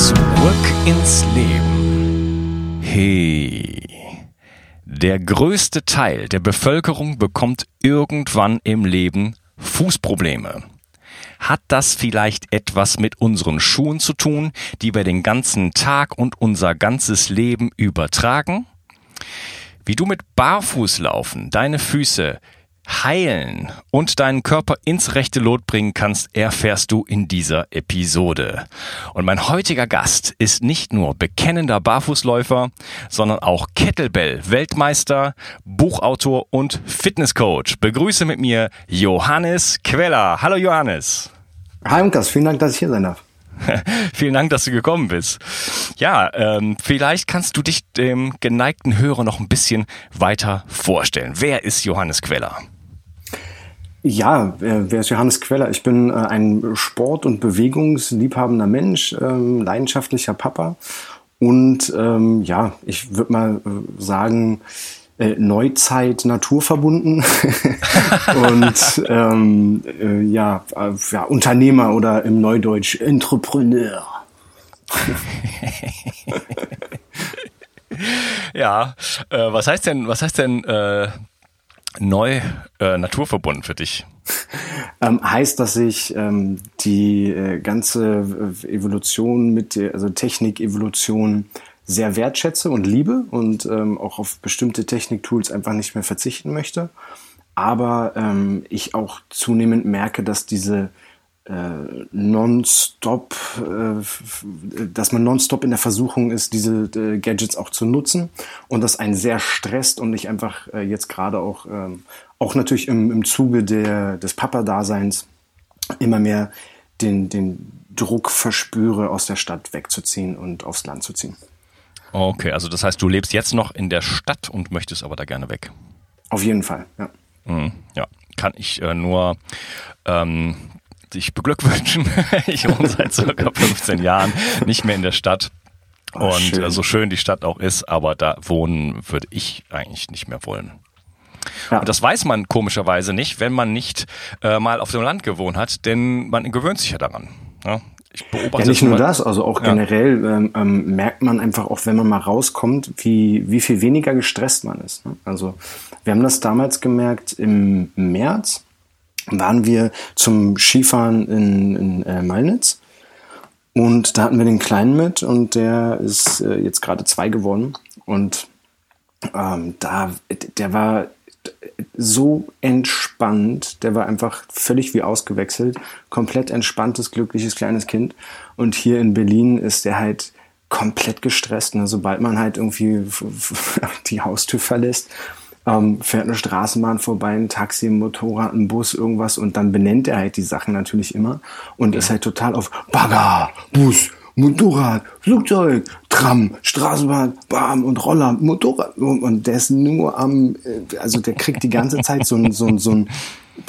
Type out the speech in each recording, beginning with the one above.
Zurück ins Leben. Hey. Der größte Teil der Bevölkerung bekommt irgendwann im Leben Fußprobleme. Hat das vielleicht etwas mit unseren Schuhen zu tun, die wir den ganzen Tag und unser ganzes Leben übertragen? Wie du mit Barfußlaufen deine Füße heilen und deinen Körper ins rechte Lot bringen kannst, erfährst du in dieser Episode. Und mein heutiger Gast ist nicht nur bekennender Barfußläufer, sondern auch Kettlebell-Weltmeister, Buchautor und Fitnesscoach. Begrüße mit mir Johannes Queller. Hallo Johannes. Hi Unkas, vielen Dank, dass ich hier sein darf. Vielen Dank, dass du gekommen bist. Ja, ähm, vielleicht kannst du dich dem geneigten Hörer noch ein bisschen weiter vorstellen. Wer ist Johannes Queller? Ja, wer ist Johannes Queller? Ich bin äh, ein Sport- und Bewegungsliebhabender Mensch, ähm, leidenschaftlicher Papa und ähm, ja, ich würde mal äh, sagen, äh, Neuzeit naturverbunden und ähm, äh, ja, äh, ja, Unternehmer oder im Neudeutsch Entrepreneur. ja, äh, was heißt denn, was heißt denn äh, neu äh, naturverbunden für dich? Ähm, heißt, dass ich ähm, die äh, ganze Evolution mit, also Technik-Evolution sehr wertschätze und liebe und ähm, auch auf bestimmte Techniktools einfach nicht mehr verzichten möchte. Aber ähm, ich auch zunehmend merke, dass diese äh, nonstop, äh, dass man nonstop in der Versuchung ist, diese äh, Gadgets auch zu nutzen und das einen sehr stresst und ich einfach äh, jetzt gerade auch, ähm, auch natürlich im, im Zuge der, des Papa-Daseins immer mehr den, den Druck verspüre, aus der Stadt wegzuziehen und aufs Land zu ziehen. Okay, also das heißt, du lebst jetzt noch in der Stadt und möchtest aber da gerne weg. Auf jeden Fall, ja. Mhm, ja, kann ich äh, nur ähm, dich beglückwünschen. ich wohne seit circa 15 Jahren nicht mehr in der Stadt. Oh, und schön. So schön die Stadt auch ist, aber da wohnen würde ich eigentlich nicht mehr wollen. Ja. Und das weiß man komischerweise nicht, wenn man nicht äh, mal auf dem Land gewohnt hat, denn man gewöhnt sich ja daran. Ja? Ich beobachte ja, nicht nur das, also auch ja. generell ähm, ähm, merkt man einfach auch, wenn man mal rauskommt, wie, wie viel weniger gestresst man ist. Ne? Also wir haben das damals gemerkt im März, waren wir zum Skifahren in, in äh, Malnitz und da hatten wir den Kleinen mit und der ist äh, jetzt gerade zwei geworden und ähm, da, der war so entspannt, der war einfach völlig wie ausgewechselt, komplett entspanntes, glückliches kleines Kind. Und hier in Berlin ist der halt komplett gestresst. Ne? Sobald man halt irgendwie die Haustür verlässt, ähm, fährt eine Straßenbahn vorbei, ein Taxi, ein Motorrad, ein Bus, irgendwas und dann benennt er halt die Sachen natürlich immer und ja. ist halt total auf Bagger, Bus, Motorrad, Flugzeug, Tram, Straßenbahn, Bam und Roller, Motorrad. Und der ist nur am, äh, also der kriegt die ganze Zeit so ein, so ein, so ein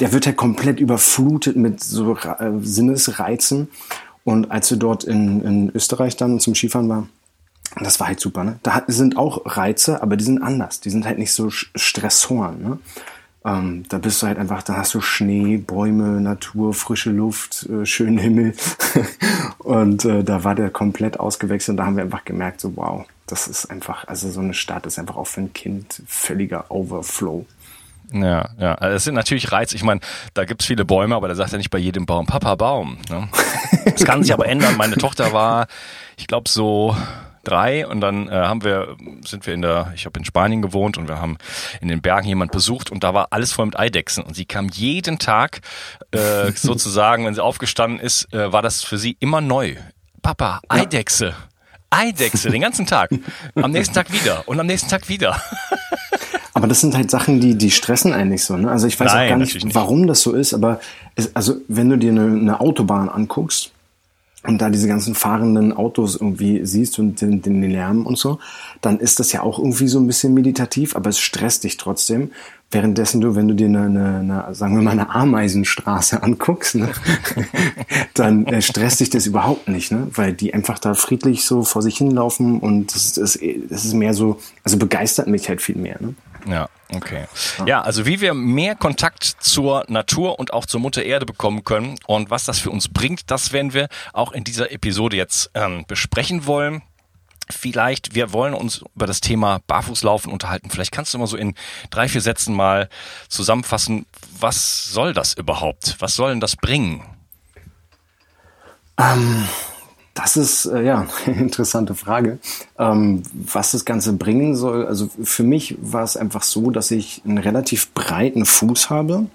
der wird ja komplett überflutet mit so äh, Sinnesreizen. Und als wir dort in, in Österreich dann zum Skifahren waren, das war halt super, ne? Da sind auch Reize, aber die sind anders. Die sind halt nicht so Stressoren, ne? Ähm, da bist du halt einfach, da hast du Schnee, Bäume, Natur, frische Luft, äh, schönen Himmel. und äh, da war der komplett ausgewechselt und da haben wir einfach gemerkt, so wow, das ist einfach, also so eine Stadt ist einfach auch für ein Kind völliger Overflow. Ja, ja. Also es sind natürlich Reize. Ich meine, da gibt's viele Bäume, aber da sagt ja nicht bei jedem Baum Papa Baum. Ne? Das kann sich aber ändern. Meine Tochter war, ich glaube, so drei und dann äh, haben wir, sind wir in der, ich habe in Spanien gewohnt und wir haben in den Bergen jemand besucht und da war alles voll mit Eidechsen und sie kam jeden Tag äh, sozusagen, wenn sie aufgestanden ist, äh, war das für sie immer neu. Papa, Eidechse. Eidechse, den ganzen Tag. Am nächsten Tag wieder und am nächsten Tag wieder. Aber das sind halt Sachen, die, die stressen eigentlich so. Ne? Also ich weiß Nein, auch gar nicht, nicht, warum das so ist, aber es, also wenn du dir eine, eine Autobahn anguckst, und da diese ganzen fahrenden Autos irgendwie siehst und den, den Lärm und so, dann ist das ja auch irgendwie so ein bisschen meditativ, aber es stresst dich trotzdem. Währenddessen du, wenn du dir eine, eine, eine sagen wir mal, eine Ameisenstraße anguckst, ne, dann äh, stresst dich das überhaupt nicht, ne, weil die einfach da friedlich so vor sich hinlaufen und das, das, das ist mehr so, also begeistert mich halt viel mehr. Ne? Ja. Okay. Ja, also wie wir mehr Kontakt zur Natur und auch zur Mutter Erde bekommen können und was das für uns bringt, das werden wir auch in dieser Episode jetzt ähm, besprechen wollen. Vielleicht, wir wollen uns über das Thema Barfußlaufen unterhalten. Vielleicht kannst du mal so in drei, vier Sätzen mal zusammenfassen, was soll das überhaupt? Was soll denn das bringen? Ähm, das ist äh, ja eine interessante Frage. Ähm, was das Ganze bringen soll, also für mich war es einfach so, dass ich einen relativ breiten Fuß habe,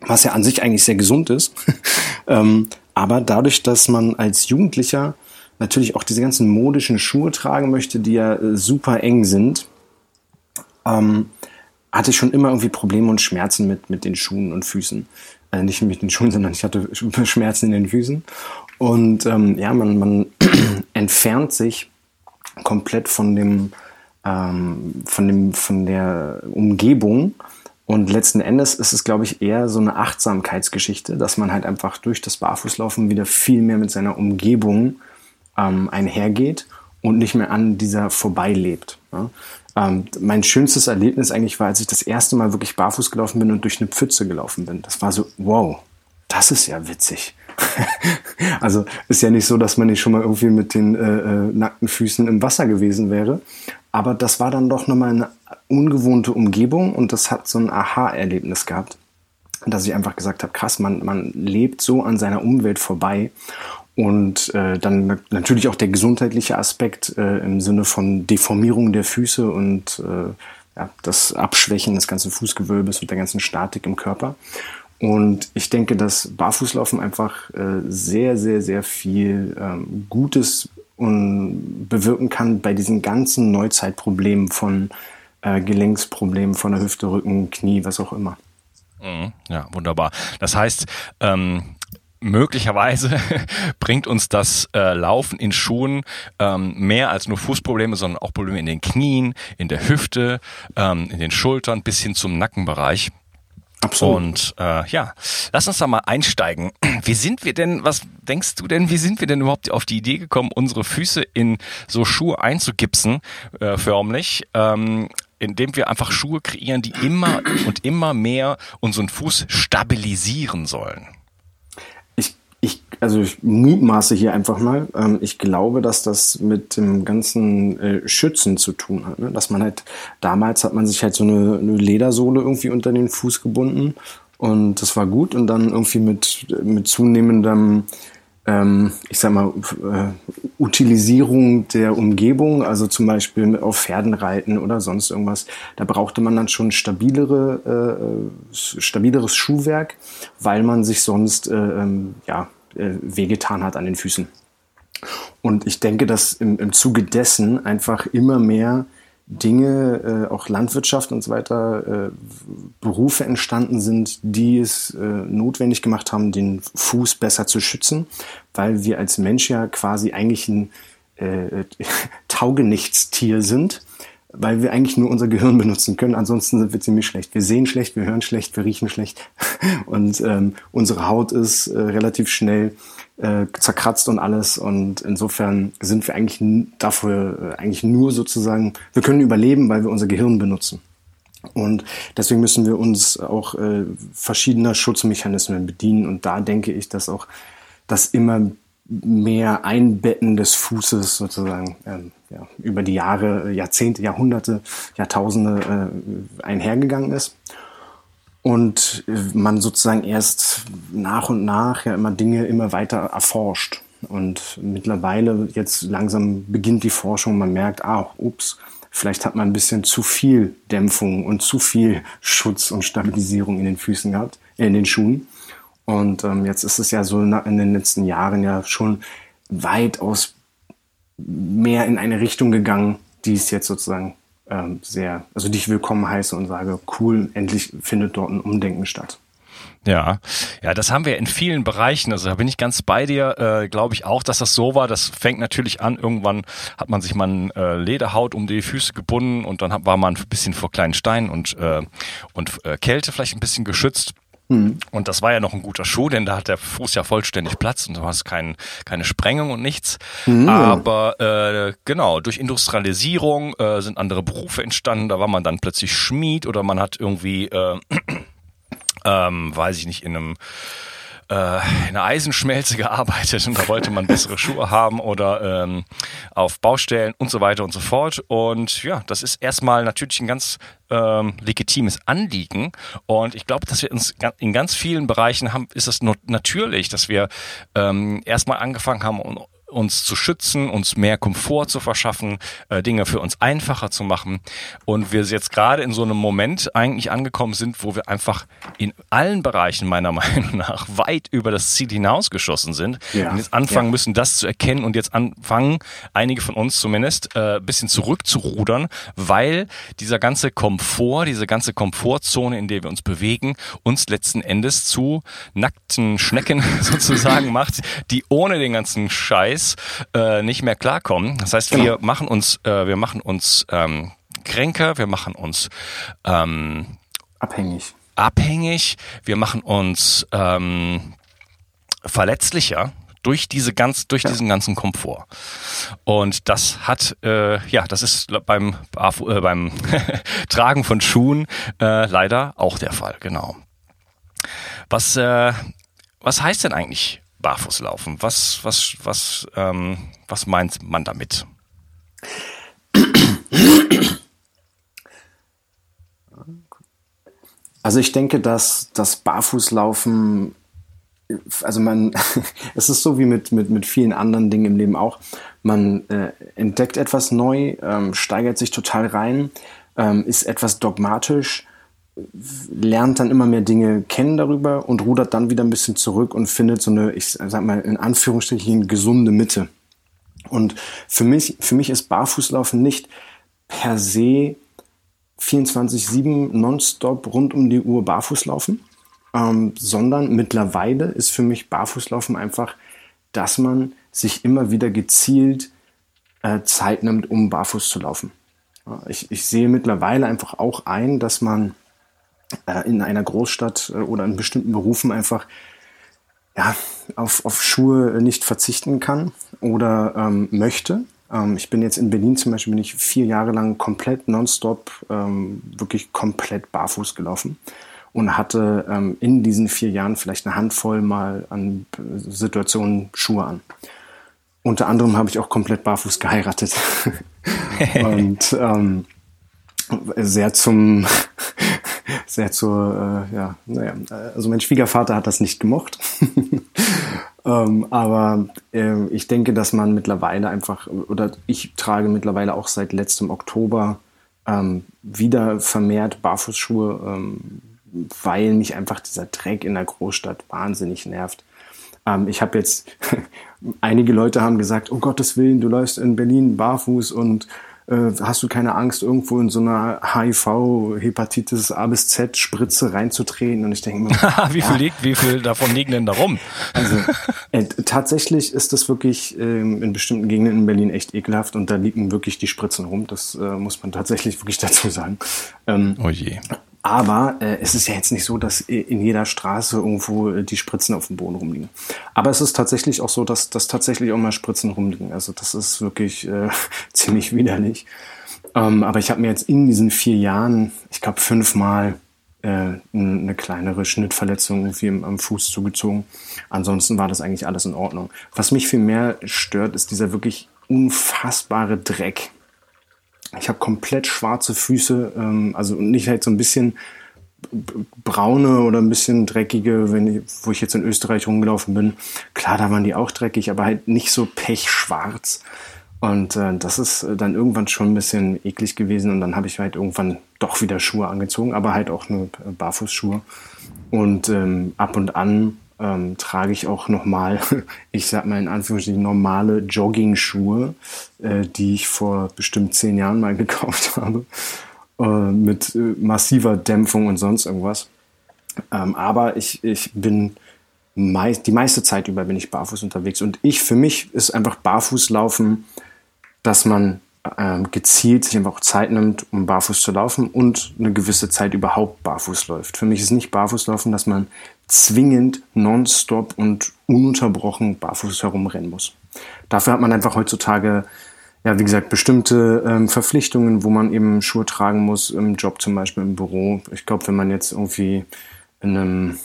was ja an sich eigentlich sehr gesund ist. ähm, aber dadurch, dass man als Jugendlicher natürlich auch diese ganzen modischen Schuhe tragen möchte, die ja äh, super eng sind, ähm, hatte ich schon immer irgendwie Probleme und Schmerzen mit, mit den Schuhen und Füßen. Äh, nicht mit den Schuhen, sondern ich hatte Schmerzen in den Füßen. Und ähm, ja, man, man entfernt sich komplett von dem, ähm, von dem, von der Umgebung. Und letzten Endes ist es, glaube ich, eher so eine Achtsamkeitsgeschichte, dass man halt einfach durch das Barfußlaufen wieder viel mehr mit seiner Umgebung ähm, einhergeht und nicht mehr an dieser vorbeilebt. Ja? Ähm, mein schönstes Erlebnis eigentlich war, als ich das erste Mal wirklich barfuß gelaufen bin und durch eine Pfütze gelaufen bin. Das war so, wow, das ist ja witzig. also ist ja nicht so, dass man nicht schon mal irgendwie mit den äh, äh, nackten Füßen im Wasser gewesen wäre. Aber das war dann doch nochmal eine ungewohnte Umgebung und das hat so ein Aha-Erlebnis gehabt, dass ich einfach gesagt habe, krass, man, man lebt so an seiner Umwelt vorbei. Und äh, dann natürlich auch der gesundheitliche Aspekt äh, im Sinne von Deformierung der Füße und äh, ja, das Abschwächen des ganzen Fußgewölbes und der ganzen Statik im Körper. Und ich denke, dass Barfußlaufen einfach äh, sehr, sehr, sehr viel ähm, Gutes und bewirken kann bei diesen ganzen Neuzeitproblemen von äh, Gelenksproblemen von der Hüfte, Rücken, Knie, was auch immer. Mhm. Ja, wunderbar. Das heißt, ähm, möglicherweise bringt uns das äh, Laufen in Schuhen ähm, mehr als nur Fußprobleme, sondern auch Probleme in den Knien, in der Hüfte, ähm, in den Schultern bis hin zum Nackenbereich. Absolut. Und äh, ja, lass uns da mal einsteigen. Wie sind wir denn, was denkst du denn, wie sind wir denn überhaupt auf die Idee gekommen, unsere Füße in so Schuhe einzugipsen, äh, förmlich? Ähm, indem wir einfach Schuhe kreieren, die immer und immer mehr unseren Fuß stabilisieren sollen also ich mutmaße hier einfach mal. Ähm, ich glaube, dass das mit dem ganzen äh, Schützen zu tun hat. Ne? Dass man halt, damals hat man sich halt so eine, eine Ledersohle irgendwie unter den Fuß gebunden und das war gut. Und dann irgendwie mit, mit zunehmendem, ähm, ich sag mal, äh, Utilisierung der Umgebung, also zum Beispiel auf Pferden reiten oder sonst irgendwas, da brauchte man dann schon stabilere, äh, stabileres Schuhwerk, weil man sich sonst äh, ähm, ja, äh, wehgetan hat an den Füßen. Und ich denke, dass im, im Zuge dessen einfach immer mehr Dinge, äh, auch Landwirtschaft und so weiter, äh, Berufe entstanden sind, die es äh, notwendig gemacht haben, den Fuß besser zu schützen, weil wir als Mensch ja quasi eigentlich ein äh, Taugenichtstier sind, weil wir eigentlich nur unser Gehirn benutzen können. Ansonsten sind wir ziemlich schlecht. Wir sehen schlecht, wir hören schlecht, wir riechen schlecht und ähm, unsere Haut ist äh, relativ schnell äh, zerkratzt und alles. Und insofern sind wir eigentlich dafür äh, eigentlich nur sozusagen, wir können überleben, weil wir unser Gehirn benutzen. Und deswegen müssen wir uns auch äh, verschiedener Schutzmechanismen bedienen. Und da denke ich, dass auch das immer mehr Einbetten des Fußes sozusagen ähm, ja, über die Jahre, Jahrzehnte, Jahrhunderte, Jahrtausende äh, einhergegangen ist und man sozusagen erst nach und nach ja immer Dinge immer weiter erforscht. Und mittlerweile jetzt langsam beginnt die Forschung, man merkt, ah, ups, vielleicht hat man ein bisschen zu viel Dämpfung und zu viel Schutz und Stabilisierung in den Füßen gehabt, äh, in den Schuhen. Und ähm, jetzt ist es ja so in den letzten Jahren ja schon weitaus mehr in eine Richtung gegangen, die es jetzt sozusagen ähm, sehr, also die ich willkommen heiße und sage, cool, endlich findet dort ein Umdenken statt. Ja, ja, das haben wir in vielen Bereichen. Also da bin ich ganz bei dir. Äh, Glaube ich auch, dass das so war. Das fängt natürlich an. Irgendwann hat man sich mal eine äh, Lederhaut um die Füße gebunden und dann hat, war man ein bisschen vor kleinen Steinen und äh, und äh, Kälte vielleicht ein bisschen geschützt. Mhm. Und das war ja noch ein guter Schuh, denn da hat der Fuß ja vollständig Platz und du hast kein, keine Sprengung und nichts. Mhm. Aber äh, genau, durch Industrialisierung äh, sind andere Berufe entstanden. Da war man dann plötzlich Schmied oder man hat irgendwie äh, ähm, weiß ich nicht, in einem äh, in einer Eisenschmelze gearbeitet und da wollte man bessere Schuhe haben oder ähm, auf Baustellen und so weiter und so fort. Und ja, das ist erstmal natürlich ein ganz ähm, legitimes Anliegen. Und ich glaube, dass wir uns in ganz vielen Bereichen haben, ist es natürlich, dass wir ähm, erstmal angefangen haben, uns zu schützen, uns mehr Komfort zu verschaffen, äh, Dinge für uns einfacher zu machen. Und wir jetzt gerade in so einem Moment eigentlich angekommen sind, wo wir einfach in allen Bereichen meiner Meinung nach weit über das Ziel hinausgeschossen sind. Ja. Und jetzt anfangen ja. müssen, das zu erkennen und jetzt anfangen, einige von uns zumindest, äh, bisschen zurückzurudern, weil dieser ganze Komfort, diese ganze Komfortzone, in der wir uns bewegen, uns letzten Endes zu nackten Schnecken sozusagen macht, die ohne den ganzen Scheiß Preis äh, nicht mehr klarkommen. Das heißt, wir genau. machen uns, äh, wir machen uns ähm, kränker, wir machen uns ähm, abhängig. Abhängig, wir machen uns ähm, verletzlicher durch diese ganz durch ja. diesen ganzen Komfort und das hat äh, ja das ist beim äh, beim Tragen von Schuhen äh, leider auch der Fall genau was äh, was heißt denn eigentlich barfuß laufen. Was, was, was, ähm, was meint man damit? Also ich denke, dass das Barfußlaufen, also man, es ist so wie mit, mit, mit vielen anderen Dingen im Leben auch. Man äh, entdeckt etwas neu, ähm, steigert sich total rein, ähm, ist etwas dogmatisch, lernt dann immer mehr Dinge kennen darüber und rudert dann wieder ein bisschen zurück und findet so eine, ich sag mal in Anführungsstrichen, gesunde Mitte. Und für mich, für mich ist Barfußlaufen nicht per se 24-7 nonstop rund um die Uhr Barfußlaufen, ähm, sondern mittlerweile ist für mich Barfußlaufen einfach, dass man sich immer wieder gezielt äh, Zeit nimmt, um barfuß zu laufen. Ich, ich sehe mittlerweile einfach auch ein, dass man in einer Großstadt äh, oder in bestimmten Berufen einfach ja, auf, auf Schuhe nicht verzichten kann oder ähm, möchte. Ähm, ich bin jetzt in Berlin zum Beispiel, bin ich vier Jahre lang komplett nonstop, ähm, wirklich komplett barfuß gelaufen und hatte ähm, in diesen vier Jahren vielleicht eine Handvoll mal an Situationen Schuhe an. Unter anderem habe ich auch komplett barfuß geheiratet. und ähm, sehr zum sehr zur, äh, ja, naja, also mein Schwiegervater hat das nicht gemocht. ähm, aber äh, ich denke, dass man mittlerweile einfach, oder ich trage mittlerweile auch seit letztem Oktober ähm, wieder vermehrt Barfußschuhe, ähm, weil mich einfach dieser Dreck in der Großstadt wahnsinnig nervt. Ähm, ich habe jetzt, einige Leute haben gesagt, um Gottes Willen, du läufst in Berlin barfuß und hast du keine Angst, irgendwo in so einer HIV-Hepatitis A bis Z Spritze reinzutreten? Und ich denke mir, wie viel liegt, wie viel davon liegen denn da rum? Also äh, tatsächlich ist das wirklich äh, in bestimmten Gegenden in Berlin echt ekelhaft und da liegen wirklich die Spritzen rum. Das äh, muss man tatsächlich wirklich dazu sagen. Ähm, oh je. Aber äh, es ist ja jetzt nicht so, dass in jeder Straße irgendwo äh, die Spritzen auf dem Boden rumliegen. Aber es ist tatsächlich auch so, dass, dass tatsächlich auch mal Spritzen rumliegen. Also das ist wirklich äh, ziemlich widerlich. Ähm, aber ich habe mir jetzt in diesen vier Jahren, ich glaube, fünfmal äh, eine kleinere Schnittverletzung irgendwie am Fuß zugezogen. Ansonsten war das eigentlich alles in Ordnung. Was mich viel mehr stört, ist dieser wirklich unfassbare Dreck, ich habe komplett schwarze Füße, ähm, also nicht halt so ein bisschen braune oder ein bisschen dreckige, wenn ich, wo ich jetzt in Österreich rumgelaufen bin. Klar, da waren die auch dreckig, aber halt nicht so pechschwarz. Und äh, das ist dann irgendwann schon ein bisschen eklig gewesen und dann habe ich halt irgendwann doch wieder Schuhe angezogen, aber halt auch nur Barfußschuhe. Und ähm, ab und an ähm, trage ich auch nochmal, ich sag mal in Anführungsstrichen, normale Jogging-Schuhe, äh, die ich vor bestimmt zehn Jahren mal gekauft habe, äh, mit äh, massiver Dämpfung und sonst irgendwas. Ähm, aber ich, ich bin meist, die meiste Zeit über bin ich barfuß unterwegs. Und ich, für mich ist einfach Barfußlaufen, dass man ähm, gezielt sich einfach auch Zeit nimmt, um barfuß zu laufen und eine gewisse Zeit überhaupt barfuß läuft. Für mich ist nicht Barfußlaufen, dass man zwingend nonstop und ununterbrochen barfuß herumrennen muss. Dafür hat man einfach heutzutage, ja, wie gesagt, bestimmte ähm, Verpflichtungen, wo man eben Schuhe tragen muss, im Job zum Beispiel, im Büro. Ich glaube, wenn man jetzt irgendwie in einem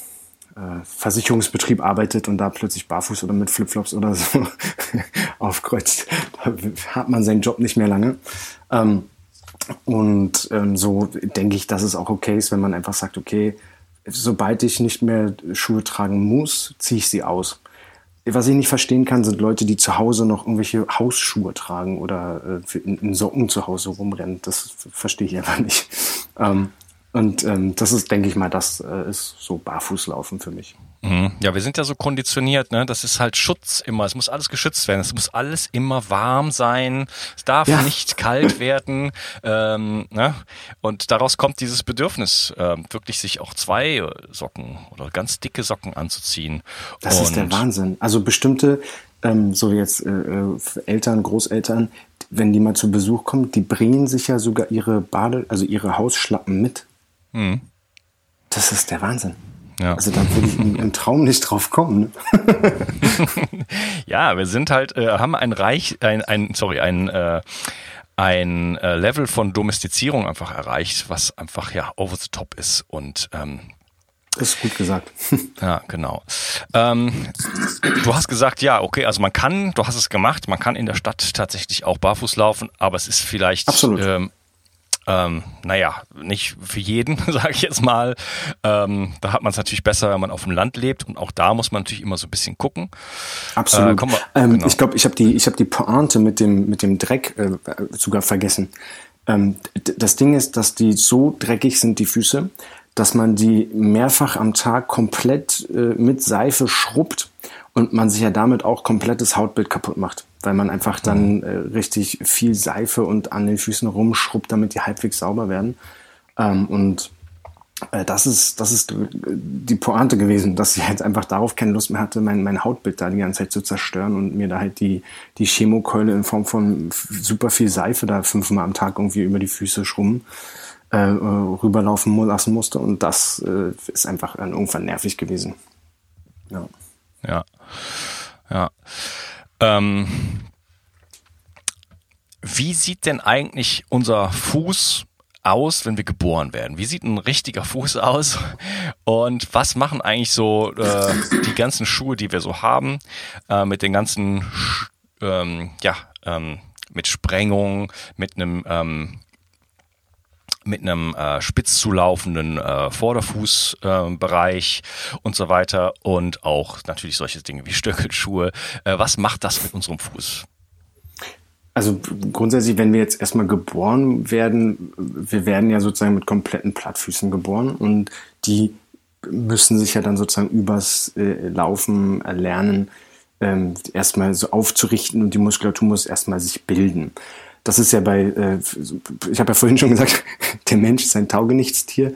äh, Versicherungsbetrieb arbeitet und da plötzlich barfuß oder mit Flipflops oder so aufkreuzt, da hat man seinen Job nicht mehr lange. Ähm, und ähm, so denke ich, dass es auch okay ist, wenn man einfach sagt, okay, sobald ich nicht mehr Schuhe tragen muss, ziehe ich sie aus. Was ich nicht verstehen kann, sind Leute, die zu Hause noch irgendwelche Hausschuhe tragen oder äh, in, Socken zu Hause rumrennen. Das verstehe ich einfach nicht. Ähm, und ähm, das ist, denke ich mal, das äh, ist so Barfußlaufen für mich. Mhm. Ja, wir sind ja so konditioniert, ne? Das ist halt Schutz immer. Es muss alles geschützt werden. Es muss alles immer warm sein. Es darf ja. nicht kalt werden. Ähm, ne? Und daraus kommt dieses Bedürfnis, äh, wirklich sich auch zwei Socken oder ganz dicke Socken anzuziehen. Das Und ist der Wahnsinn. Also bestimmte, ähm, so wie jetzt äh, äh, Eltern, Großeltern, wenn die mal zu Besuch kommen, die bringen sich ja sogar ihre Bade, also ihre Hausschlappen mit. Mhm. Das ist der Wahnsinn. Ja. Also da würde ich im, Traum nicht drauf kommen. Ne? ja, wir sind halt, äh, haben ein Reich, ein, ein sorry, ein äh, ein äh, Level von Domestizierung einfach erreicht, was einfach ja over the top ist und ähm, ist gut gesagt. ja, genau. Ähm, du hast gesagt, ja, okay, also man kann, du hast es gemacht, man kann in der Stadt tatsächlich auch barfuß laufen, aber es ist vielleicht Absolut. Ähm, ähm, naja, nicht für jeden, sage ich jetzt mal. Ähm, da hat man es natürlich besser, wenn man auf dem Land lebt und auch da muss man natürlich immer so ein bisschen gucken. Absolut. Äh, wir, ähm, genau. Ich glaube, ich habe die, ich habe die Pointe mit dem mit dem Dreck äh, sogar vergessen. Ähm, das Ding ist, dass die so dreckig sind die Füße, dass man die mehrfach am Tag komplett äh, mit Seife schrubbt und man sich ja damit auch komplettes Hautbild kaputt macht weil man einfach dann mhm. äh, richtig viel Seife und an den Füßen rumschrubbt, damit die halbwegs sauber werden. Ähm, und äh, das ist, das ist die Pointe gewesen, dass ich halt einfach darauf keine Lust mehr hatte, mein, mein Hautbild da die ganze Zeit zu zerstören und mir da halt die, die Chemokeule in Form von super viel Seife da fünfmal am Tag irgendwie über die Füße schrubben, äh, rüberlaufen lassen musste. Und das äh, ist einfach irgendwann nervig gewesen. Ja. Ja. Ja. Ähm, wie sieht denn eigentlich unser Fuß aus, wenn wir geboren werden? Wie sieht ein richtiger Fuß aus? Und was machen eigentlich so äh, die ganzen Schuhe, die wir so haben, äh, mit den ganzen, ähm, ja, ähm, mit Sprengung, mit einem ähm, mit einem äh, spitz zulaufenden äh, Vorderfußbereich äh, und so weiter und auch natürlich solche Dinge wie Stöckelschuhe. Äh, was macht das mit unserem Fuß? Also grundsätzlich, wenn wir jetzt erstmal geboren werden, wir werden ja sozusagen mit kompletten Plattfüßen geboren und die müssen sich ja dann sozusagen übers äh, Laufen erlernen, ähm, erstmal so aufzurichten und die Muskulatur muss erstmal sich bilden. Das ist ja bei, äh, ich habe ja vorhin schon gesagt, der Mensch ist ein Taugenichtstier.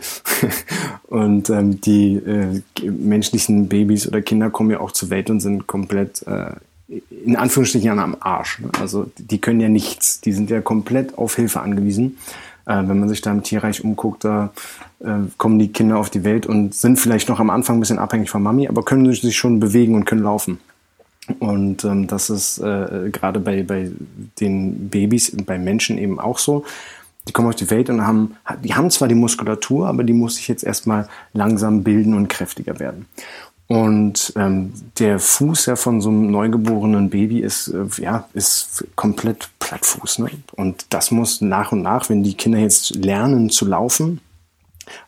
und ähm, die äh, menschlichen Babys oder Kinder kommen ja auch zur Welt und sind komplett äh, in Anführungsstrichen am Arsch. Ne? Also die können ja nichts. Die sind ja komplett auf Hilfe angewiesen. Äh, wenn man sich da im Tierreich umguckt, da äh, kommen die Kinder auf die Welt und sind vielleicht noch am Anfang ein bisschen abhängig von Mami, aber können sich schon bewegen und können laufen. Und ähm, das ist äh, gerade bei, bei den Babys, bei Menschen eben auch so. Die kommen auf die Welt und haben, die haben zwar die Muskulatur, aber die muss sich jetzt erstmal langsam bilden und kräftiger werden. Und ähm, der Fuß ja von so einem neugeborenen Baby ist äh, ja ist komplett Plattfuß. Ne? Und das muss nach und nach, wenn die Kinder jetzt lernen zu laufen,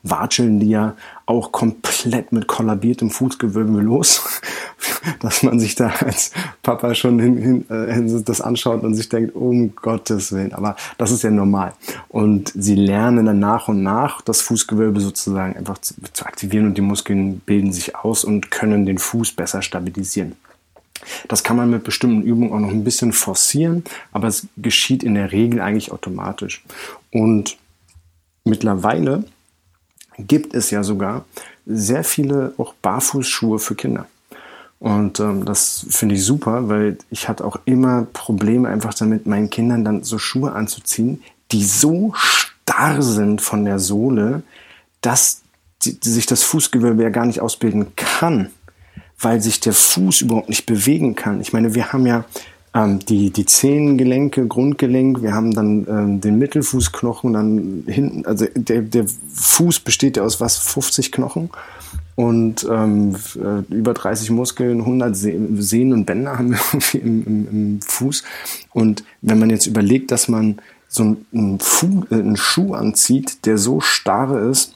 watscheln die ja auch komplett mit kollabiertem Fußgewölbe los, dass man sich da als Papa schon hin, hin, äh, das anschaut und sich denkt, um Gottes Willen, aber das ist ja normal. Und sie lernen dann nach und nach das Fußgewölbe sozusagen einfach zu, zu aktivieren und die Muskeln bilden sich aus und können den Fuß besser stabilisieren. Das kann man mit bestimmten Übungen auch noch ein bisschen forcieren, aber es geschieht in der Regel eigentlich automatisch. Und mittlerweile gibt es ja sogar sehr viele auch Barfußschuhe für Kinder. Und ähm, das finde ich super, weil ich hatte auch immer Probleme einfach damit, meinen Kindern dann so Schuhe anzuziehen, die so starr sind von der Sohle, dass die, die sich das Fußgewölbe ja gar nicht ausbilden kann, weil sich der Fuß überhaupt nicht bewegen kann. Ich meine, wir haben ja ähm, die, die Zehengelenke, Grundgelenk, wir haben dann ähm, den Mittelfußknochen, dann hinten, also der, der Fuß besteht ja aus was, 50 Knochen und ähm, äh, über 30 Muskeln, 100 Sehnen und Bänder haben wir irgendwie im, im, im Fuß. Und wenn man jetzt überlegt, dass man so einen, Fu äh, einen Schuh anzieht, der so starr ist,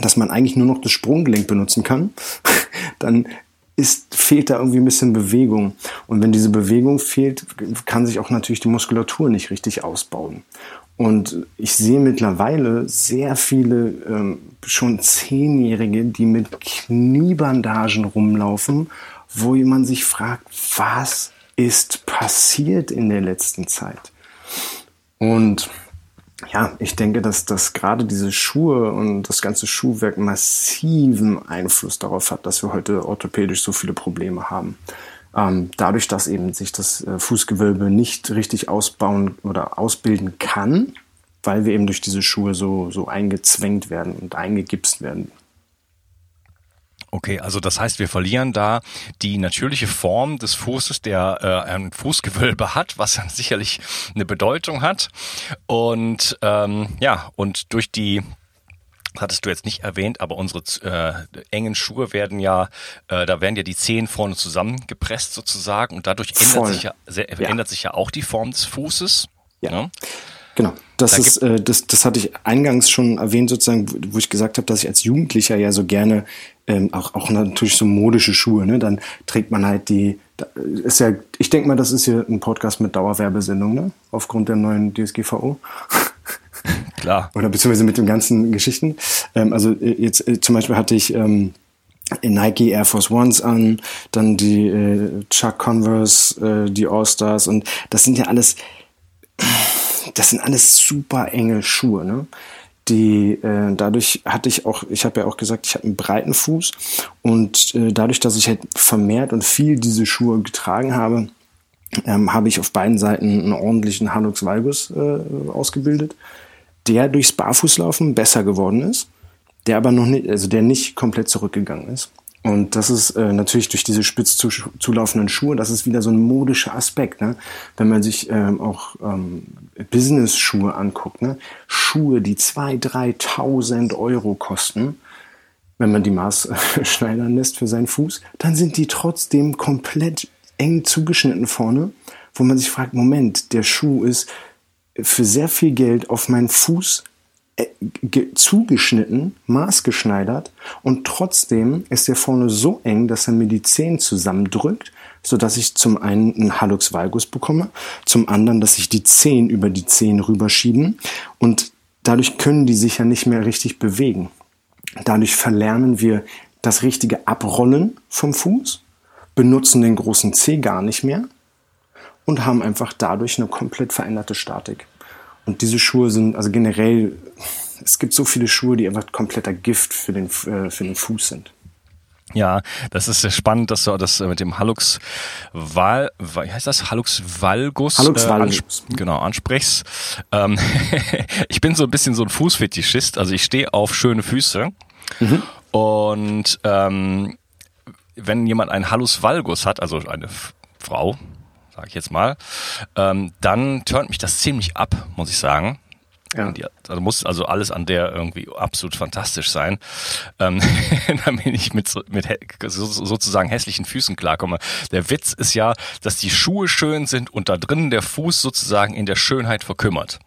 dass man eigentlich nur noch das Sprunggelenk benutzen kann, dann ist, fehlt da irgendwie ein bisschen Bewegung. Und wenn diese Bewegung fehlt, kann sich auch natürlich die Muskulatur nicht richtig ausbauen. Und ich sehe mittlerweile sehr viele ähm, schon Zehnjährige, die mit Kniebandagen rumlaufen, wo man sich fragt, was ist passiert in der letzten Zeit? Und ja, ich denke, dass, dass gerade diese Schuhe und das ganze Schuhwerk massiven Einfluss darauf hat, dass wir heute orthopädisch so viele Probleme haben. Ähm, dadurch, dass eben sich das äh, Fußgewölbe nicht richtig ausbauen oder ausbilden kann, weil wir eben durch diese Schuhe so, so eingezwängt werden und eingegipst werden. Okay, also das heißt, wir verlieren da die natürliche Form des Fußes, der äh, ein Fußgewölbe hat, was dann sicherlich eine Bedeutung hat. Und ähm, ja, und durch die das hattest du jetzt nicht erwähnt, aber unsere äh, engen Schuhe werden ja, äh, da werden ja die Zehen vorne zusammengepresst sozusagen und dadurch ändert sich ja, sehr, ja. ändert sich ja auch die Form des Fußes. Ja. Ne? Genau. Das da ist, äh, das, das hatte ich eingangs schon erwähnt, sozusagen, wo ich gesagt habe, dass ich als Jugendlicher ja so gerne ähm, auch, auch natürlich so modische Schuhe, ne? Dann trägt man halt die, ist ja, ich denke mal, das ist hier ein Podcast mit Dauerwerbesendung, ne? Aufgrund der neuen DSGVO. Klar. Oder beziehungsweise mit den ganzen Geschichten. Ähm, also äh, jetzt äh, zum Beispiel hatte ich ähm, Nike Air Force Ones an, dann die äh, Chuck Converse, äh, die All-Stars und das sind ja alles, das sind alles super enge Schuhe, ne? Die, äh, dadurch hatte ich auch, ich habe ja auch gesagt, ich habe einen breiten Fuß und äh, dadurch, dass ich halt vermehrt und viel diese Schuhe getragen habe, ähm, habe ich auf beiden Seiten einen ordentlichen Hallux valgus äh, ausgebildet der durchs Barfußlaufen besser geworden ist, der aber noch nicht, also der nicht komplett zurückgegangen ist. Und das ist äh, natürlich durch diese spitz zu, zulaufenden Schuhe, das ist wieder so ein modischer Aspekt. Ne? Wenn man sich ähm, auch ähm, Business-Schuhe anguckt, ne? Schuhe, die 2.000, 3.000 Euro kosten, wenn man die Maß schneidern lässt für seinen Fuß, dann sind die trotzdem komplett eng zugeschnitten vorne, wo man sich fragt, Moment, der Schuh ist für sehr viel Geld auf meinen Fuß zugeschnitten, maßgeschneidert und trotzdem ist der vorne so eng, dass er mir die Zehen zusammendrückt, so dass ich zum einen einen Hallux valgus bekomme, zum anderen, dass sich die Zehen über die Zehen rüberschieben und dadurch können die sich ja nicht mehr richtig bewegen. Dadurch verlernen wir das richtige Abrollen vom Fuß, benutzen den großen Zeh gar nicht mehr und haben einfach dadurch eine komplett veränderte Statik. Und diese Schuhe sind, also generell, es gibt so viele Schuhe, die einfach kompletter Gift für den, äh, für den Fuß sind. Ja, das ist sehr spannend, dass du das mit dem Hallux Val, wie heißt das? Hallux Valgus, Valgus. Äh, ans genau, ansprichst. Ähm, ich bin so ein bisschen so ein Fußfetischist, also ich stehe auf schöne Füße mhm. und ähm, wenn jemand einen Hallux Valgus hat, also eine Frau, sage ich jetzt mal, ähm, dann turnt mich das ziemlich ab, muss ich sagen. Ja. Die, also muss also alles an der irgendwie absolut fantastisch sein, ähm, damit ich mit, mit so, sozusagen hässlichen Füßen klarkomme. Der Witz ist ja, dass die Schuhe schön sind und da drinnen der Fuß sozusagen in der Schönheit verkümmert.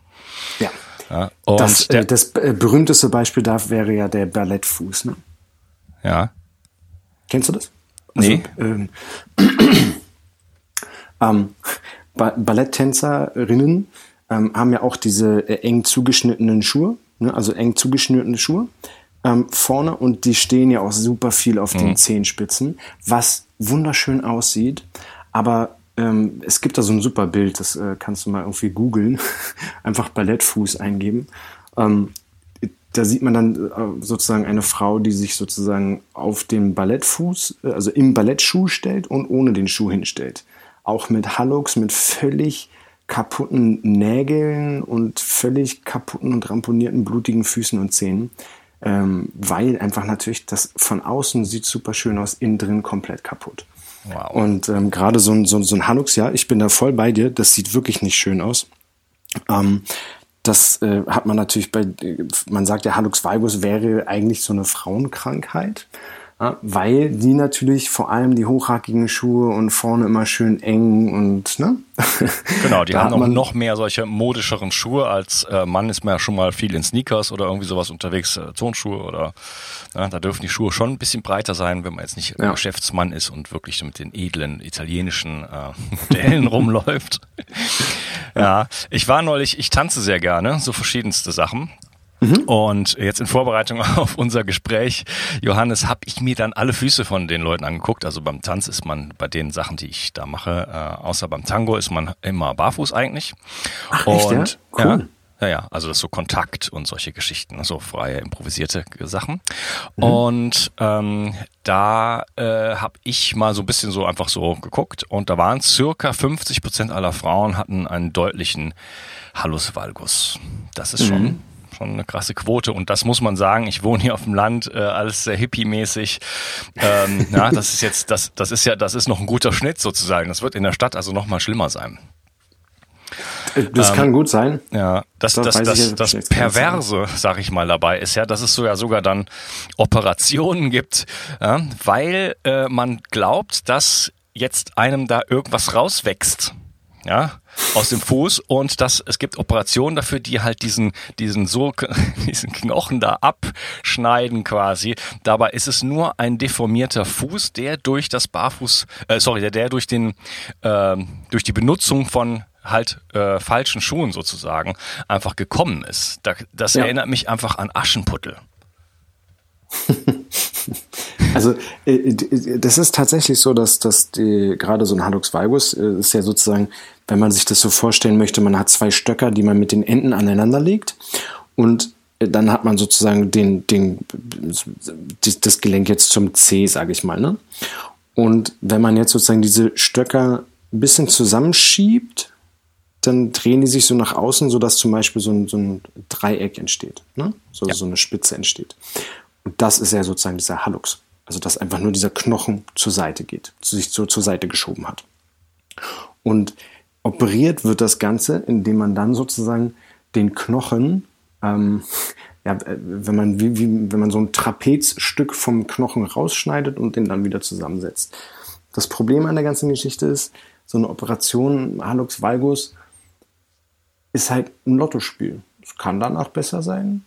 Ja. ja das, äh, das äh, berühmteste Beispiel da wäre ja der Ballettfuß. Ne? Ja. Kennst du das? Also, nee. Ähm, ähm, ba Balletttänzerinnen ähm, haben ja auch diese äh, eng zugeschnittenen Schuhe, ne? also eng zugeschnittene Schuhe ähm, vorne und die stehen ja auch super viel auf mhm. den Zehenspitzen, was wunderschön aussieht, aber ähm, es gibt da so ein super Bild, das äh, kannst du mal irgendwie googeln, einfach Ballettfuß eingeben. Ähm, da sieht man dann äh, sozusagen eine Frau, die sich sozusagen auf den Ballettfuß, äh, also im Ballettschuh stellt und ohne den Schuh hinstellt. Auch mit Hallux, mit völlig kaputten Nägeln und völlig kaputten und ramponierten, blutigen Füßen und Zähnen. Ähm, weil einfach natürlich das von außen sieht super schön aus, innen drin komplett kaputt. Wow. Und ähm, gerade so ein, so, so ein Hallux, ja, ich bin da voll bei dir, das sieht wirklich nicht schön aus. Ähm, das äh, hat man natürlich bei, man sagt ja, Hallux valgus wäre eigentlich so eine Frauenkrankheit. Ja, weil die natürlich vor allem die hochhackigen Schuhe und vorne immer schön eng und ne? Genau, die haben auch noch mehr solche modischeren Schuhe als äh, Mann ist man ja schon mal viel in Sneakers oder irgendwie sowas unterwegs, äh, Zonschuhe oder ja, da dürfen die Schuhe schon ein bisschen breiter sein, wenn man jetzt nicht ja. Geschäftsmann ist und wirklich mit den edlen italienischen äh, Modellen rumläuft. ja, ich war neulich, ich tanze sehr gerne, so verschiedenste Sachen. Mhm. Und jetzt in Vorbereitung auf unser Gespräch, Johannes, habe ich mir dann alle Füße von den Leuten angeguckt. Also beim Tanz ist man bei den Sachen, die ich da mache, äh, außer beim Tango ist man immer barfuß eigentlich. Ach, echt, und ja? Cool. Ja, ja, ja, also das ist so Kontakt und solche Geschichten, so freie, improvisierte Sachen. Mhm. Und ähm, da äh, habe ich mal so ein bisschen so einfach so geguckt und da waren circa 50 Prozent aller Frauen hatten einen deutlichen Hallus valgus. Das ist mhm. schon schon eine krasse Quote. Und das muss man sagen, ich wohne hier auf dem Land, äh, alles sehr hippie-mäßig. Ähm, ja, das ist jetzt, das, das ist ja, das ist noch ein guter Schnitt sozusagen. Das wird in der Stadt also noch mal schlimmer sein. Das ähm, kann gut sein. Ja, das, das, das, das, das Perverse, sag ich mal, dabei ist ja, dass es so ja sogar dann Operationen gibt, ja, weil äh, man glaubt, dass jetzt einem da irgendwas rauswächst ja, aus dem Fuß und das, es gibt Operationen dafür, die halt diesen, diesen so, diesen Knochen da abschneiden quasi. Dabei ist es nur ein deformierter Fuß, der durch das Barfuß, äh, sorry, der, der durch den, äh, durch die Benutzung von halt äh, falschen Schuhen sozusagen einfach gekommen ist. das ja. erinnert mich einfach an Aschenputtel. Also äh, das ist tatsächlich so, dass, dass die, gerade so ein Hallux valgus äh, ist ja sozusagen, wenn man sich das so vorstellen möchte, man hat zwei Stöcker, die man mit den Enden aneinander legt und äh, dann hat man sozusagen den, den, das Gelenk jetzt zum C, sage ich mal. Ne? Und wenn man jetzt sozusagen diese Stöcker ein bisschen zusammenschiebt, dann drehen die sich so nach außen, sodass zum Beispiel so ein, so ein Dreieck entsteht, ne? so, ja. so eine Spitze entsteht. Und das ist ja sozusagen dieser Hallux. Also dass einfach nur dieser Knochen zur Seite geht, sich so zur Seite geschoben hat. Und operiert wird das Ganze, indem man dann sozusagen den Knochen, ähm, ja, wenn man wie, wie, wenn man so ein Trapezstück vom Knochen rausschneidet und den dann wieder zusammensetzt. Das Problem an der ganzen Geschichte ist, so eine Operation Hallux valgus ist halt ein Lottospiel. Es kann danach besser sein,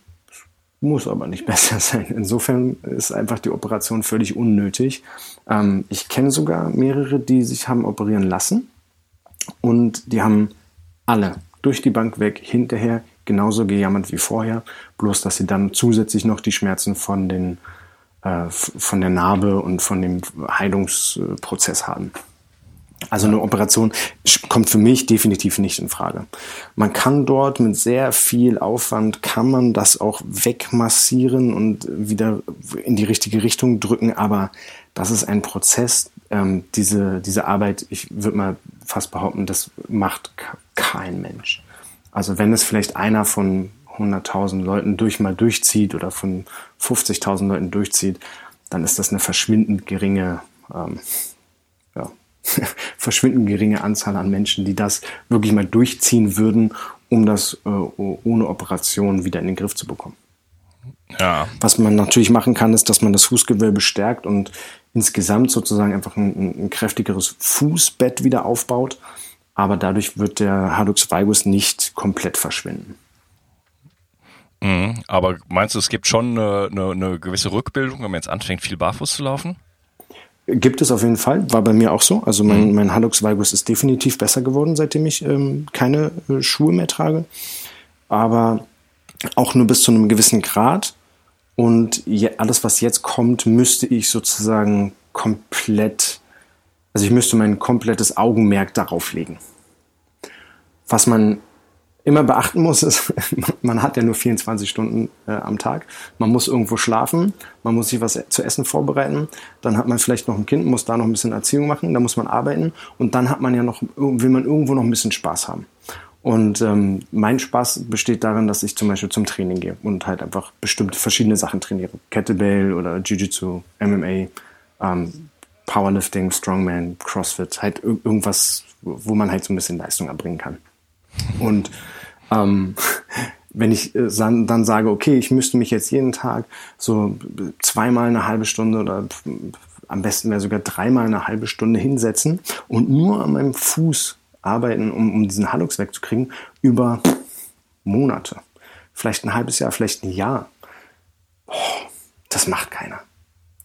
muss aber nicht besser sein. Insofern ist einfach die Operation völlig unnötig. Ähm, ich kenne sogar mehrere, die sich haben operieren lassen und die haben alle durch die Bank weg hinterher genauso gejammert wie vorher, bloß dass sie dann zusätzlich noch die Schmerzen von den äh, von der Narbe und von dem Heilungsprozess haben. Also eine Operation kommt für mich definitiv nicht in Frage. Man kann dort mit sehr viel Aufwand, kann man das auch wegmassieren und wieder in die richtige Richtung drücken, aber das ist ein Prozess, ähm, diese, diese Arbeit, ich würde mal fast behaupten, das macht kein Mensch. Also wenn es vielleicht einer von 100.000 Leuten durch mal durchzieht oder von 50.000 Leuten durchzieht, dann ist das eine verschwindend geringe ähm, verschwindend geringe Anzahl an Menschen, die das wirklich mal durchziehen würden, um das äh, ohne Operation wieder in den Griff zu bekommen. Ja. Was man natürlich machen kann, ist, dass man das Fußgewölbe stärkt und insgesamt sozusagen einfach ein, ein kräftigeres Fußbett wieder aufbaut. Aber dadurch wird der Hallux valgus nicht komplett verschwinden. Mhm, aber meinst du, es gibt schon eine, eine, eine gewisse Rückbildung, wenn man jetzt anfängt, viel barfuß zu laufen? Gibt es auf jeden Fall, war bei mir auch so. Also mein, mhm. mein Hallux valgus ist definitiv besser geworden, seitdem ich ähm, keine äh, Schuhe mehr trage. Aber auch nur bis zu einem gewissen Grad. Und je, alles, was jetzt kommt, müsste ich sozusagen komplett, also ich müsste mein komplettes Augenmerk darauf legen. Was man immer beachten muss, ist, man hat ja nur 24 Stunden äh, am Tag. Man muss irgendwo schlafen, man muss sich was zu essen vorbereiten, dann hat man vielleicht noch ein Kind, muss da noch ein bisschen Erziehung machen, dann muss man arbeiten und dann hat man ja noch, will man irgendwo noch ein bisschen Spaß haben. Und ähm, mein Spaß besteht darin, dass ich zum Beispiel zum Training gehe und halt einfach bestimmte verschiedene Sachen trainiere. Kettlebell oder Jiu-Jitsu, MMA, ähm, Powerlifting, Strongman, CrossFit, halt irgendwas, wo man halt so ein bisschen Leistung erbringen kann. Und ähm, wenn ich äh, dann sage, okay, ich müsste mich jetzt jeden Tag so zweimal eine halbe Stunde oder am besten wäre sogar dreimal eine halbe Stunde hinsetzen und nur an meinem Fuß arbeiten, um, um diesen Hallux wegzukriegen, über Monate. Vielleicht ein halbes Jahr, vielleicht ein Jahr. Oh, das macht keiner.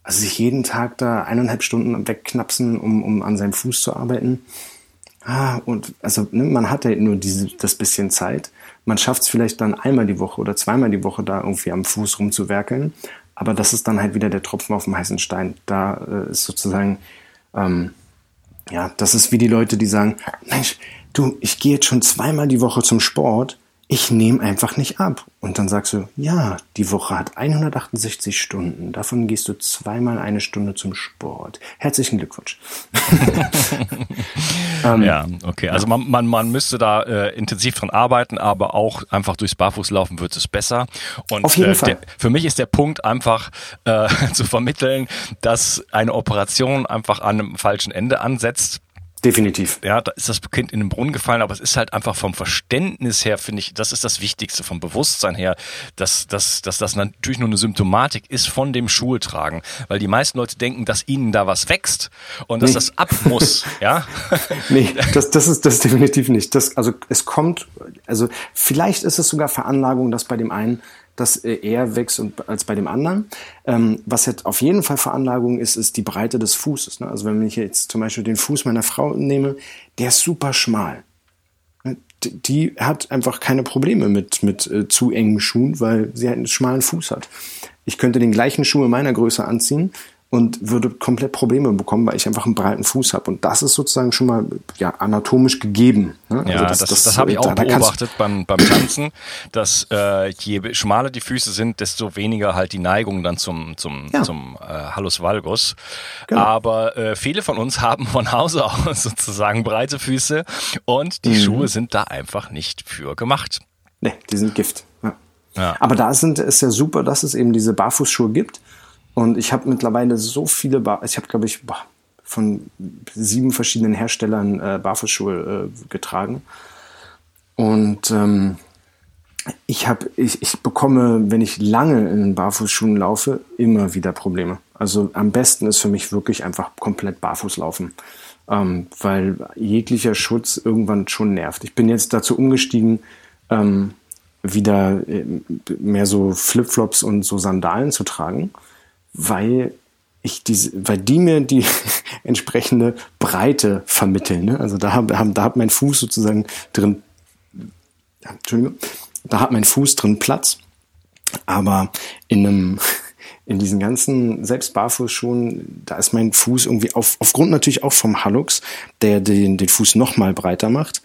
Also sich jeden Tag da eineinhalb Stunden wegknapsen, um, um an seinem Fuß zu arbeiten. Ah, und also ne, man hat ja nur diese, das bisschen Zeit. Man schafft es vielleicht dann einmal die Woche oder zweimal die Woche da irgendwie am Fuß rumzuwerkeln. Aber das ist dann halt wieder der Tropfen auf dem heißen Stein. Da äh, ist sozusagen, ähm, ja, das ist wie die Leute, die sagen, Mensch, du, ich gehe jetzt schon zweimal die Woche zum Sport ich nehme einfach nicht ab. Und dann sagst du, ja, die Woche hat 168 Stunden. Davon gehst du zweimal eine Stunde zum Sport. Herzlichen Glückwunsch. ähm, ja, okay. Also man, man, man müsste da äh, intensiv dran arbeiten, aber auch einfach durchs Barfußlaufen wird es besser. Und Auf jeden äh, Fall. Der, für mich ist der Punkt einfach äh, zu vermitteln, dass eine Operation einfach an einem falschen Ende ansetzt Definitiv. Ja, da ist das Kind in den Brunnen gefallen, aber es ist halt einfach vom Verständnis her, finde ich, das ist das Wichtigste, vom Bewusstsein her, dass, dass, dass das natürlich nur eine Symptomatik ist von dem Schultragen. Weil die meisten Leute denken, dass ihnen da was wächst und dass nee. das ab muss. ja? Nee, das, das ist das definitiv nicht. Das, also es kommt, also vielleicht ist es sogar Veranlagung, dass bei dem einen das eher wächst und, als bei dem anderen. Ähm, was jetzt auf jeden Fall Veranlagung ist, ist die Breite des Fußes. Ne? Also wenn ich jetzt zum Beispiel den Fuß meiner Frau nehme, der ist super schmal. Ne? Die hat einfach keine Probleme mit, mit äh, zu engen Schuhen, weil sie halt einen schmalen Fuß hat. Ich könnte den gleichen Schuh in meiner Größe anziehen und würde komplett Probleme bekommen, weil ich einfach einen breiten Fuß habe. Und das ist sozusagen schon mal ja, anatomisch gegeben. Ne? Also ja, das, das, das, das habe ich auch da, beobachtet beim, beim Tanzen, dass äh, je schmaler die Füße sind, desto weniger halt die Neigung dann zum, zum, ja. zum äh, Hallus Valgus. Genau. Aber äh, viele von uns haben von Hause aus sozusagen breite Füße und die mhm. Schuhe sind da einfach nicht für gemacht. Nee, die sind Gift. Ja. Ja. Aber da sind, ist ja super, dass es eben diese Barfußschuhe gibt und ich habe mittlerweile so viele, Bar ich habe glaube ich von sieben verschiedenen Herstellern äh, Barfußschuhe äh, getragen. Und ähm, ich habe, ich, ich bekomme, wenn ich lange in Barfußschuhen laufe, immer wieder Probleme. Also am besten ist für mich wirklich einfach komplett barfuß laufen, ähm, weil jeglicher Schutz irgendwann schon nervt. Ich bin jetzt dazu umgestiegen, ähm, wieder äh, mehr so Flipflops und so Sandalen zu tragen weil ich diese, weil die mir die entsprechende Breite vermitteln. Ne? Also da, haben, da hat mein Fuß sozusagen drin, ja, Entschuldigung, da hat mein Fuß drin Platz. Aber in einem, in diesen ganzen selbst Barfußschuhen, da ist mein Fuß irgendwie auf, aufgrund natürlich auch vom Hallux, der den, den Fuß noch mal breiter macht,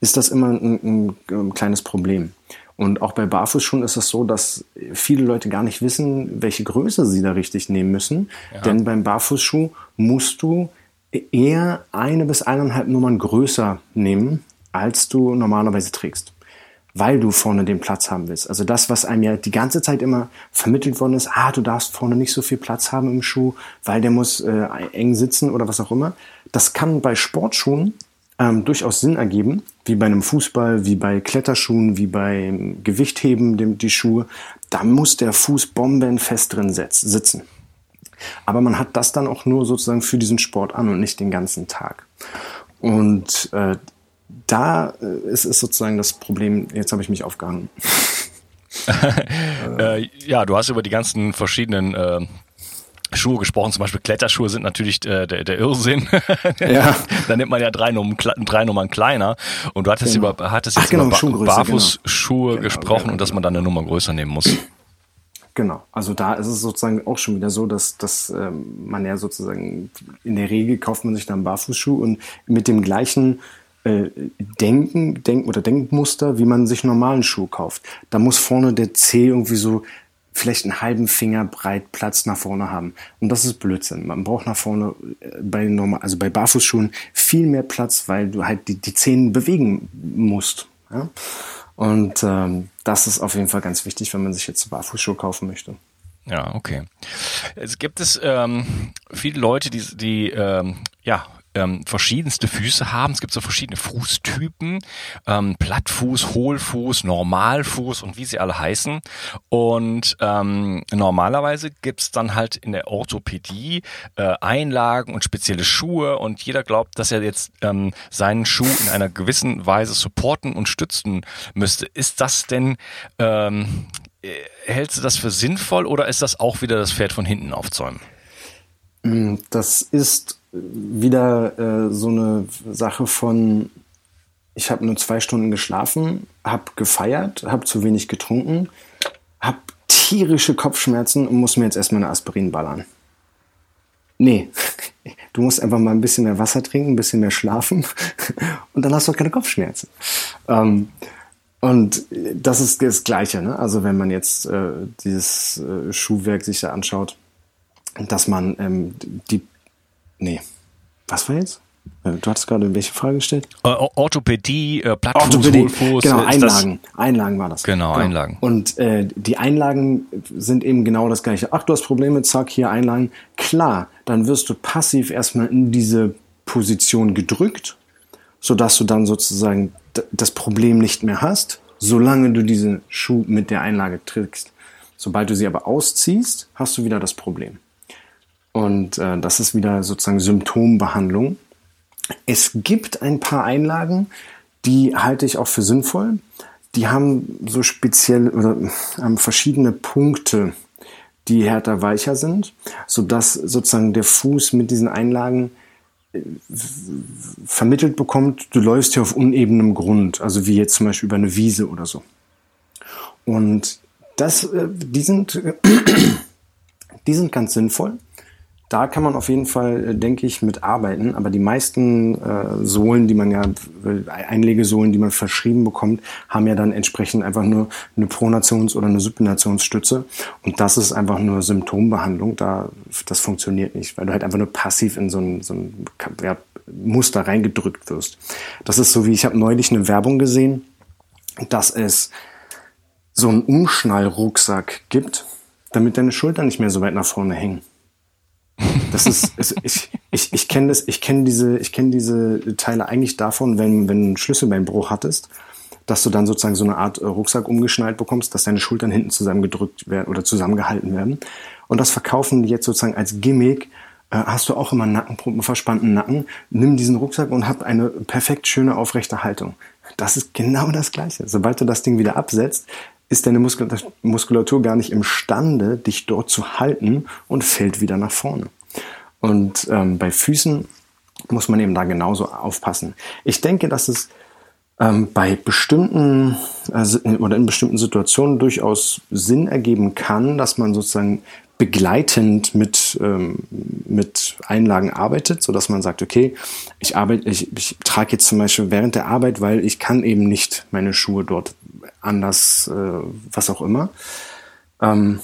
ist das immer ein, ein, ein kleines Problem. Und auch bei Barfußschuhen ist es so, dass viele Leute gar nicht wissen, welche Größe sie da richtig nehmen müssen. Ja. Denn beim Barfußschuh musst du eher eine bis eineinhalb Nummern größer nehmen, als du normalerweise trägst. Weil du vorne den Platz haben willst. Also das, was einem ja die ganze Zeit immer vermittelt worden ist, ah, du darfst vorne nicht so viel Platz haben im Schuh, weil der muss äh, eng sitzen oder was auch immer. Das kann bei Sportschuhen ähm, durchaus Sinn ergeben, wie bei einem Fußball, wie bei Kletterschuhen, wie beim Gewichtheben, dem, die Schuhe. Da muss der Fuß bombenfest drin sitzen. Aber man hat das dann auch nur sozusagen für diesen Sport an und nicht den ganzen Tag. Und äh, da äh, ist, ist sozusagen das Problem, jetzt habe ich mich aufgehangen. äh, ja, du hast über die ganzen verschiedenen äh, Schuhe gesprochen, zum Beispiel Kletterschuhe sind natürlich äh, der, der Irrsinn. Ja. da nimmt man ja drei Nummern, drei Nummern kleiner. Und du hattest, genau. über, hattest jetzt genau, über ba Barfußschuhe genau. gesprochen genau, und dass man dann eine Nummer größer nehmen muss. Genau, also da ist es sozusagen auch schon wieder so, dass, dass ähm, man ja sozusagen in der Regel kauft man sich dann einen Barfußschuh und mit dem gleichen äh, Denken, Denk oder Denkmuster, wie man sich normalen Schuh kauft. Da muss vorne der Zeh irgendwie so vielleicht einen halben Finger breit Platz nach vorne haben. Und das ist Blödsinn. Man braucht nach vorne äh, bei normal, also bei Barfußschuhen viel mehr Platz, weil du halt die, die Zehen bewegen musst. Ja? Und ähm, das ist auf jeden Fall ganz wichtig, wenn man sich jetzt Barfußschuhe kaufen möchte. Ja, okay. Es gibt es ähm, viele Leute, die, die ähm, ja ähm, verschiedenste Füße haben. Es gibt so verschiedene Fußtypen, ähm, Plattfuß, Hohlfuß, Normalfuß und wie sie alle heißen. Und ähm, normalerweise gibt's dann halt in der Orthopädie äh, Einlagen und spezielle Schuhe und jeder glaubt, dass er jetzt ähm, seinen Schuh in einer gewissen Weise supporten und stützen müsste. Ist das denn ähm, äh, hältst du das für sinnvoll oder ist das auch wieder das Pferd von hinten aufzäumen? Das ist wieder äh, so eine Sache von, ich habe nur zwei Stunden geschlafen, habe gefeiert, habe zu wenig getrunken, habe tierische Kopfschmerzen und muss mir jetzt erstmal eine Aspirin ballern. Nee, du musst einfach mal ein bisschen mehr Wasser trinken, ein bisschen mehr schlafen und dann hast du auch keine Kopfschmerzen. Ähm, und das ist das Gleiche, ne? Also wenn man jetzt äh, dieses äh, Schuhwerk sich da anschaut, dass man ähm, die Nee. Was war jetzt? Äh, du hattest gerade welche Frage gestellt? Äh, Orthopädie, äh, Plattfuß, Orthopädie. Hohlfuß. Genau, Einlagen. Einlagen war das. Genau, genau. Einlagen. Und äh, die Einlagen sind eben genau das gleiche. Ach, du hast Probleme, zack, hier Einlagen. Klar, dann wirst du passiv erstmal in diese Position gedrückt, sodass du dann sozusagen das Problem nicht mehr hast, solange du diesen Schuh mit der Einlage trägst. Sobald du sie aber ausziehst, hast du wieder das Problem. Und äh, das ist wieder sozusagen Symptombehandlung. Es gibt ein paar Einlagen, die halte ich auch für sinnvoll. Die haben so speziell oder haben verschiedene Punkte, die härter weicher sind, sodass sozusagen der Fuß mit diesen Einlagen äh, vermittelt bekommt, du läufst hier auf unebenem Grund, also wie jetzt zum Beispiel über eine Wiese oder so. Und das, äh, die sind, die sind ganz sinnvoll da kann man auf jeden Fall, äh, denke ich, mit arbeiten. Aber die meisten äh, Sohlen, die man ja, äh, Einlegesohlen, die man verschrieben bekommt, haben ja dann entsprechend einfach nur eine Pronations- oder eine Supinationsstütze. Und das ist einfach nur Symptombehandlung. Da, das funktioniert nicht, weil du halt einfach nur passiv in so ein, so ein ja, Muster reingedrückt wirst. Das ist so wie, ich habe neulich eine Werbung gesehen, dass es so einen Umschnallrucksack gibt, damit deine Schultern nicht mehr so weit nach vorne hängen. Das ist, es, ich, ich, ich kenne das, ich kenne diese, ich kenne diese Teile eigentlich davon, wenn, wenn einen Schlüsselbeinbruch hattest, dass du dann sozusagen so eine Art äh, Rucksack umgeschnallt bekommst, dass deine Schultern hinten zusammengedrückt werden oder zusammengehalten werden. Und das verkaufen die jetzt sozusagen als Gimmick. Äh, hast du auch immer Nacken, einen verspannten Nacken? Nimm diesen Rucksack und hab eine perfekt schöne aufrechte Haltung. Das ist genau das Gleiche. Sobald du das Ding wieder absetzt, ist deine Muskulatur gar nicht imstande, dich dort zu halten und fällt wieder nach vorne. Und ähm, bei Füßen muss man eben da genauso aufpassen. Ich denke, dass es ähm, bei bestimmten also, oder in bestimmten Situationen durchaus Sinn ergeben kann, dass man sozusagen begleitend mit, ähm, mit Einlagen arbeitet, so dass man sagt, okay, ich arbeite, ich, ich trage jetzt zum Beispiel während der Arbeit, weil ich kann eben nicht meine Schuhe dort anders, äh, was auch immer. Ähm,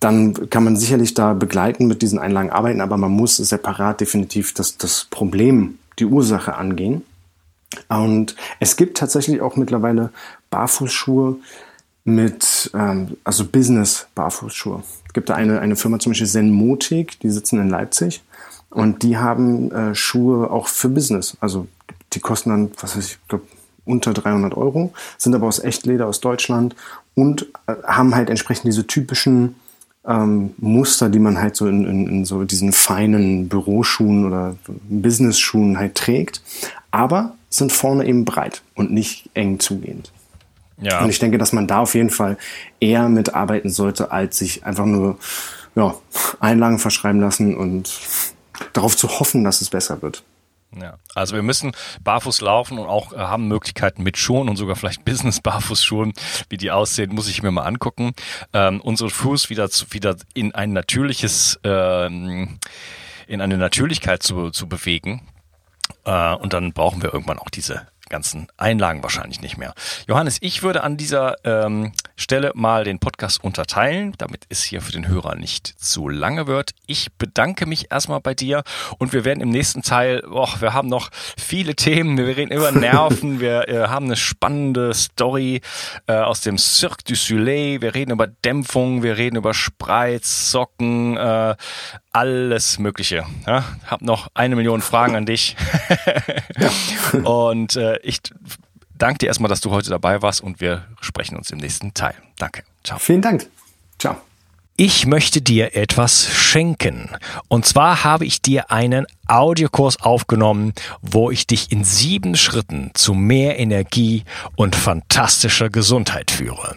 dann kann man sicherlich da begleiten mit diesen Einlagen arbeiten, aber man muss separat definitiv das, das Problem, die Ursache angehen. Und es gibt tatsächlich auch mittlerweile Barfußschuhe mit, ähm, also Business-Barfußschuhe. Es gibt da eine, eine Firma zum Beispiel Zenmotik, die sitzen in Leipzig und die haben äh, Schuhe auch für Business. Also die kosten dann, was weiß ich, ich glaube unter 300 Euro, sind aber aus Echtleder aus Deutschland und äh, haben halt entsprechend diese typischen ähm, Muster, die man halt so in, in, in so diesen feinen Büroschuhen oder Business-Schuhen halt trägt, aber sind vorne eben breit und nicht eng zugehend. Ja. Und ich denke, dass man da auf jeden Fall eher mitarbeiten sollte, als sich einfach nur ja, Einlagen verschreiben lassen und darauf zu hoffen, dass es besser wird. Ja, also wir müssen barfuß laufen und auch äh, haben Möglichkeiten mit Schuhen und sogar vielleicht Business-Barfußschuhen, wie die aussehen, muss ich mir mal angucken. Ähm, unsere Fuß wieder zu, wieder in ein natürliches, ähm, in eine Natürlichkeit zu, zu bewegen. Äh, und dann brauchen wir irgendwann auch diese ganzen Einlagen wahrscheinlich nicht mehr. Johannes, ich würde an dieser ähm, Stelle mal den Podcast unterteilen, damit es hier für den Hörer nicht zu lange wird. Ich bedanke mich erstmal bei dir und wir werden im nächsten Teil, oh, wir haben noch viele Themen, wir reden über Nerven, wir äh, haben eine spannende Story äh, aus dem Cirque du Soleil, wir reden über Dämpfung, wir reden über Spreiz, Socken, äh, alles Mögliche. Ja? Hab noch eine Million Fragen an dich. und äh, ich danke dir erstmal, dass du heute dabei warst und wir sprechen uns im nächsten Teil. Danke. Ciao. Vielen Dank. Ciao. Ich möchte dir etwas schenken. Und zwar habe ich dir einen Audiokurs aufgenommen, wo ich dich in sieben Schritten zu mehr Energie und fantastischer Gesundheit führe.